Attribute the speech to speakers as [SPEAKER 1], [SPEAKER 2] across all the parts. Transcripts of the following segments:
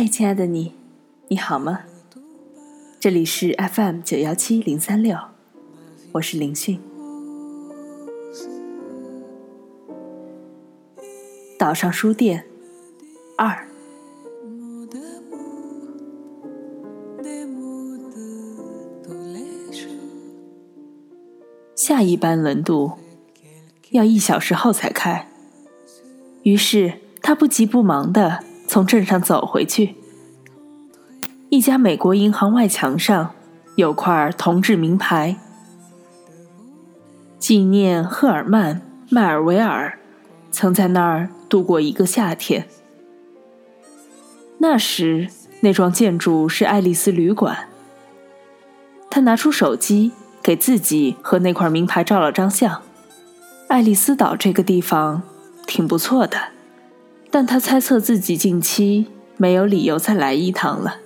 [SPEAKER 1] 嗨，亲爱的你，你好吗？这里是 FM 九幺七零三六，我是林讯。岛上书店二，下一班轮渡要一小时后才开，于是他不急不忙的。从镇上走回去，一家美国银行外墙上有块铜制名牌，纪念赫尔曼·迈尔维尔曾在那儿度过一个夏天。那时那幢建筑是爱丽丝旅馆。他拿出手机给自己和那块名牌照了张相。爱丽丝岛这个地方挺不错的。但他猜测自己近期没有理由再来一趟了。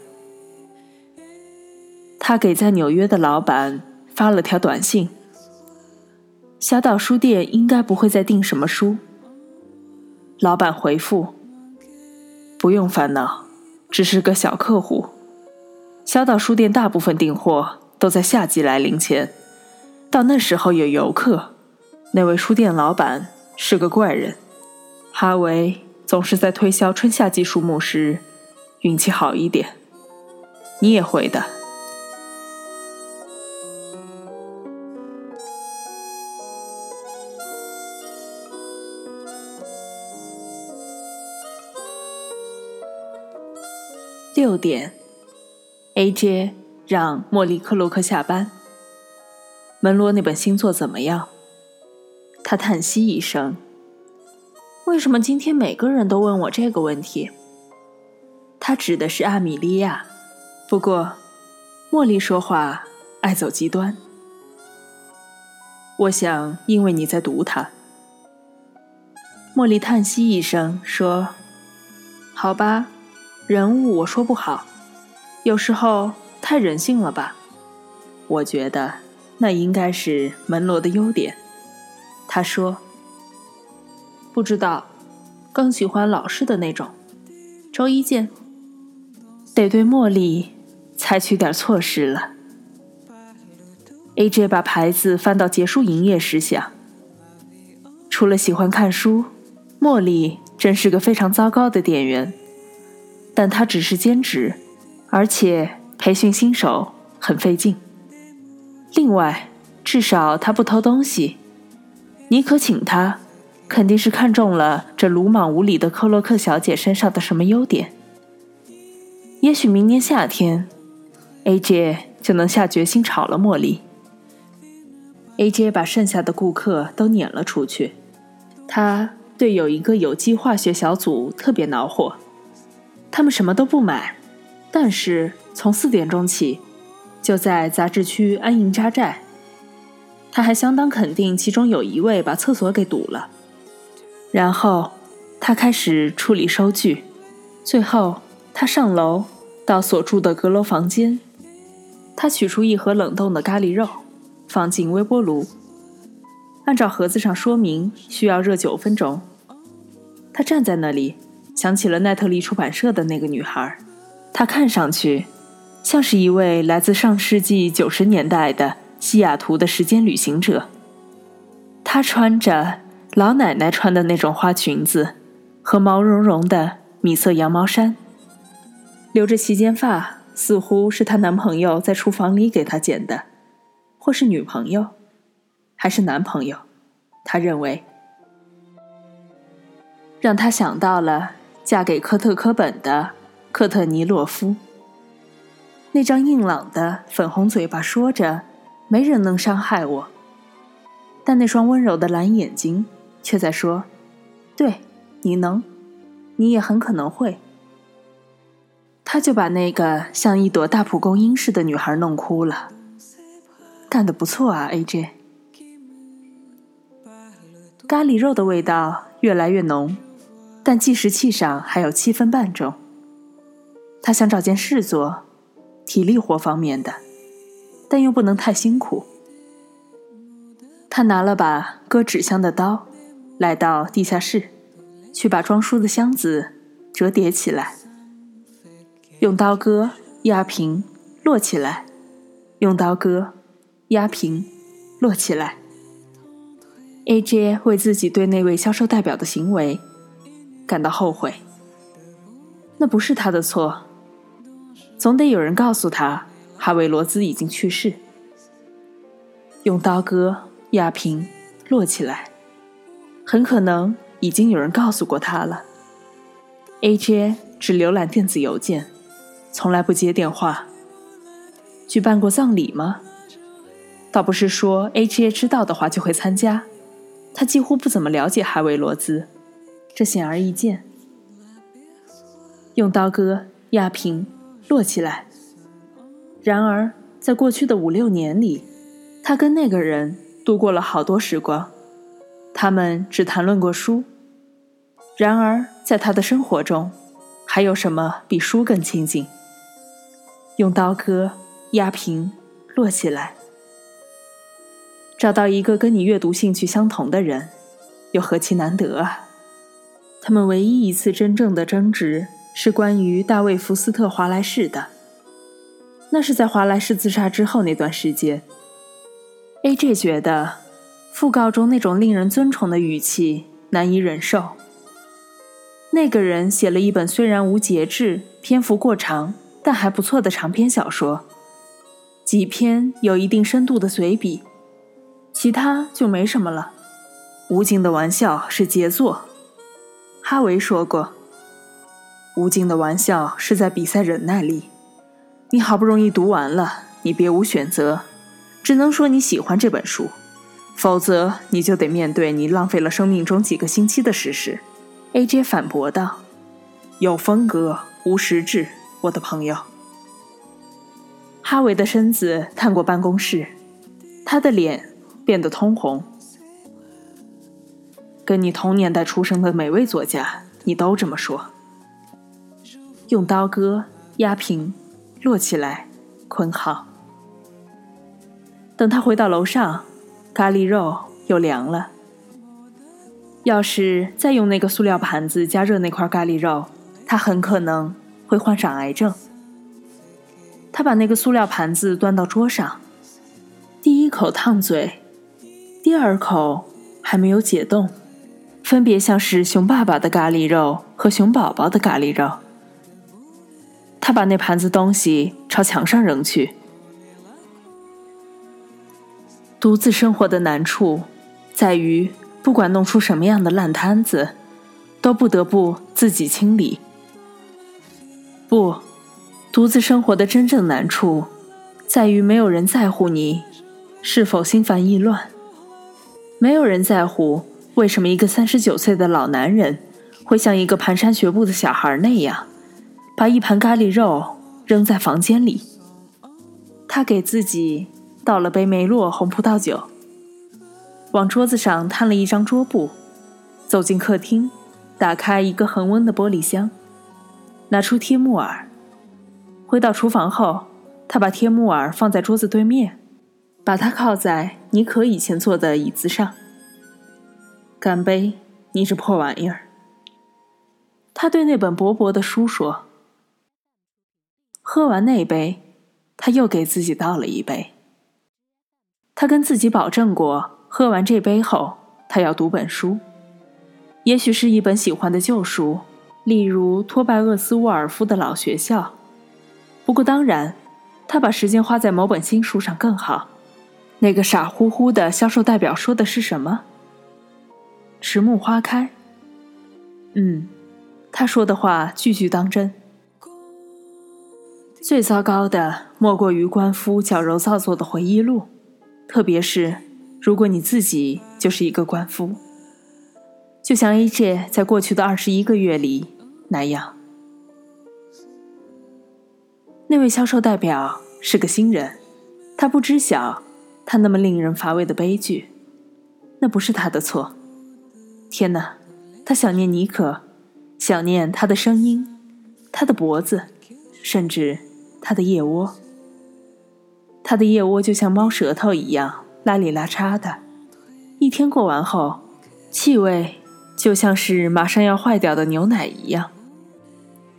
[SPEAKER 1] 他给在纽约的老板发了条短信：“小岛书店应该不会再订什么书。”老板回复：“不用烦恼，只是个小客户。小岛书店大部分订货都在夏季来临前，到那时候有游客。那位书店老板是个怪人，哈维。”总是在推销春夏季树木时运气好一点，你也会的。六点，A.J. 让莫里克洛克下班。门罗那本新作怎么样？他叹息一声。为什么今天每个人都问我这个问题？他指的是阿米莉亚。不过，茉莉说话爱走极端。我想，因为你在读他。茉莉叹息一声说：“好吧，人物我说不好，有时候太人性了吧？我觉得那应该是门罗的优点。”他说。不知道，更喜欢老式的那种。周一见。得对茉莉采取点措施了。A.J. 把牌子翻到结束营业时想，除了喜欢看书，茉莉真是个非常糟糕的店员。但她只是兼职，而且培训新手很费劲。另外，至少她不偷东西。你可请她。肯定是看中了这鲁莽无礼的克洛克小姐身上的什么优点。也许明年夏天，A.J. 就能下决心炒了茉莉。A.J. 把剩下的顾客都撵了出去。他对有一个有机化学小组特别恼火，他们什么都不买，但是从四点钟起，就在杂志区安营扎寨。他还相当肯定，其中有一位把厕所给堵了。然后，他开始处理收据。最后，他上楼到所住的阁楼房间。他取出一盒冷冻的咖喱肉，放进微波炉。按照盒子上说明，需要热九分钟。他站在那里，想起了奈特利出版社的那个女孩。她看上去像是一位来自上世纪九十年代的西雅图的时间旅行者。她穿着。老奶奶穿的那种花裙子，和毛茸茸的米色羊毛衫，留着齐肩发，似乎是她男朋友在厨房里给她剪的，或是女朋友，还是男朋友？他认为，让他想到了嫁给科特·科本的科特尼洛夫。那张硬朗的粉红嘴巴说着：“没人能伤害我。”但那双温柔的蓝眼睛。却在说：“对，你能，你也很可能会。”他就把那个像一朵大蒲公英似的女孩弄哭了。干得不错啊，A.J。咖喱肉的味道越来越浓，但计时器上还有七分半钟。他想找件事做，体力活方面的，但又不能太辛苦。他拿了把割纸箱的刀。来到地下室，去把装书的箱子折叠起来。用刀割，压平，摞起来；用刀割，压平，摞起来。A.J. 为自己对那位销售代表的行为感到后悔。那不是他的错，总得有人告诉他，哈维·罗兹已经去世。用刀割、压平、摞起来，很可能已经有人告诉过他了。A.J. 只浏览电子邮件，从来不接电话。举办过葬礼吗？倒不是说 A.J. 知道的话就会参加。他几乎不怎么了解哈维·罗兹，这显而易见。用刀割、压平、摞起来。然而，在过去的五六年里，他跟那个人度过了好多时光。他们只谈论过书。然而，在他的生活中，还有什么比书更亲近？用刀割、压平、摞起来。找到一个跟你阅读兴趣相同的人，又何其难得啊！他们唯一一次真正的争执是关于大卫·福斯特·华莱士的，那是在华莱士自杀之后那段时间。A.J. 觉得讣告中那种令人尊崇的语气难以忍受。那个人写了一本虽然无节制、篇幅过长但还不错的长篇小说，几篇有一定深度的随笔。其他就没什么了。吴京的玩笑是杰作，哈维说过。吴京的玩笑是在比赛忍耐力。你好不容易读完了，你别无选择，只能说你喜欢这本书，否则你就得面对你浪费了生命中几个星期的事实。A.J. 反驳道：“有风格无实质，我的朋友。”哈维的身子探过办公室，他的脸。变得通红，跟你同年代出生的每位作家，你都这么说。用刀割、压平、摞起来、捆好。等他回到楼上，咖喱肉又凉了。要是再用那个塑料盘子加热那块咖喱肉，他很可能会患上癌症。他把那个塑料盘子端到桌上，第一口烫嘴。第二口还没有解冻，分别像是熊爸爸的咖喱肉和熊宝宝的咖喱肉。他把那盘子东西朝墙上扔去。独自生活的难处，在于不管弄出什么样的烂摊子，都不得不自己清理。不，独自生活的真正难处，在于没有人在乎你是否心烦意乱。没有人在乎为什么一个三十九岁的老男人会像一个蹒跚学步的小孩那样，把一盘咖喱肉扔在房间里。他给自己倒了杯梅洛红葡萄酒，往桌子上摊了一张桌布，走进客厅，打开一个恒温的玻璃箱，拿出贴木耳。回到厨房后，他把贴木耳放在桌子对面。把它靠在尼可以前坐的椅子上。干杯，你这破玩意儿！他对那本薄薄的书说。喝完那杯，他又给自己倒了一杯。他跟自己保证过，喝完这杯后，他要读本书，也许是一本喜欢的旧书，例如托拜厄斯·沃尔夫的老学校。不过当然，他把时间花在某本新书上更好。那个傻乎乎的销售代表说的是什么？迟暮花开。嗯，他说的话句句当真。最糟糕的莫过于官夫矫揉造作的回忆录，特别是如果你自己就是一个官夫，就像 A.J. 在过去的二十一个月里那样。那位销售代表是个新人，他不知晓。他那么令人乏味的悲剧，那不是他的错。天哪，他想念尼可，想念他的声音，他的脖子，甚至他的腋窝。他的腋窝就像猫舌头一样拉里拉叉的，一天过完后，气味就像是马上要坏掉的牛奶一样。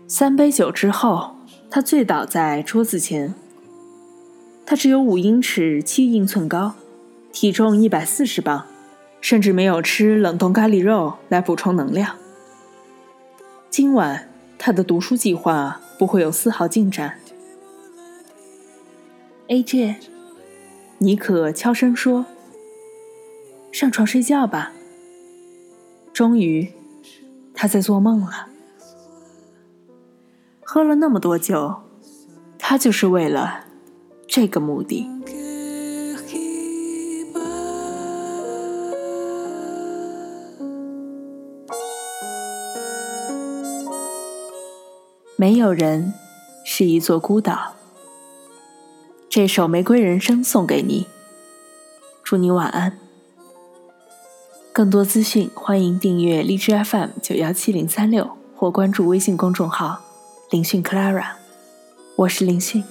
[SPEAKER 1] 三杯酒之后，他醉倒在桌子前。他只有五英尺七英寸高，体重一百四十磅，甚至没有吃冷冻咖喱肉来补充能量。今晚他的读书计划不会有丝毫进展。A.J. 尼可悄声说：“上床睡觉吧。”终于，他在做梦了。喝了那么多酒，他就是为了这个目的。没有人是一座孤岛。这首《玫瑰人生》送给你，祝你晚安。更多资讯，欢迎订阅荔枝 FM 九幺七零三六或关注微信公众号“林讯 Clara”。我是林讯。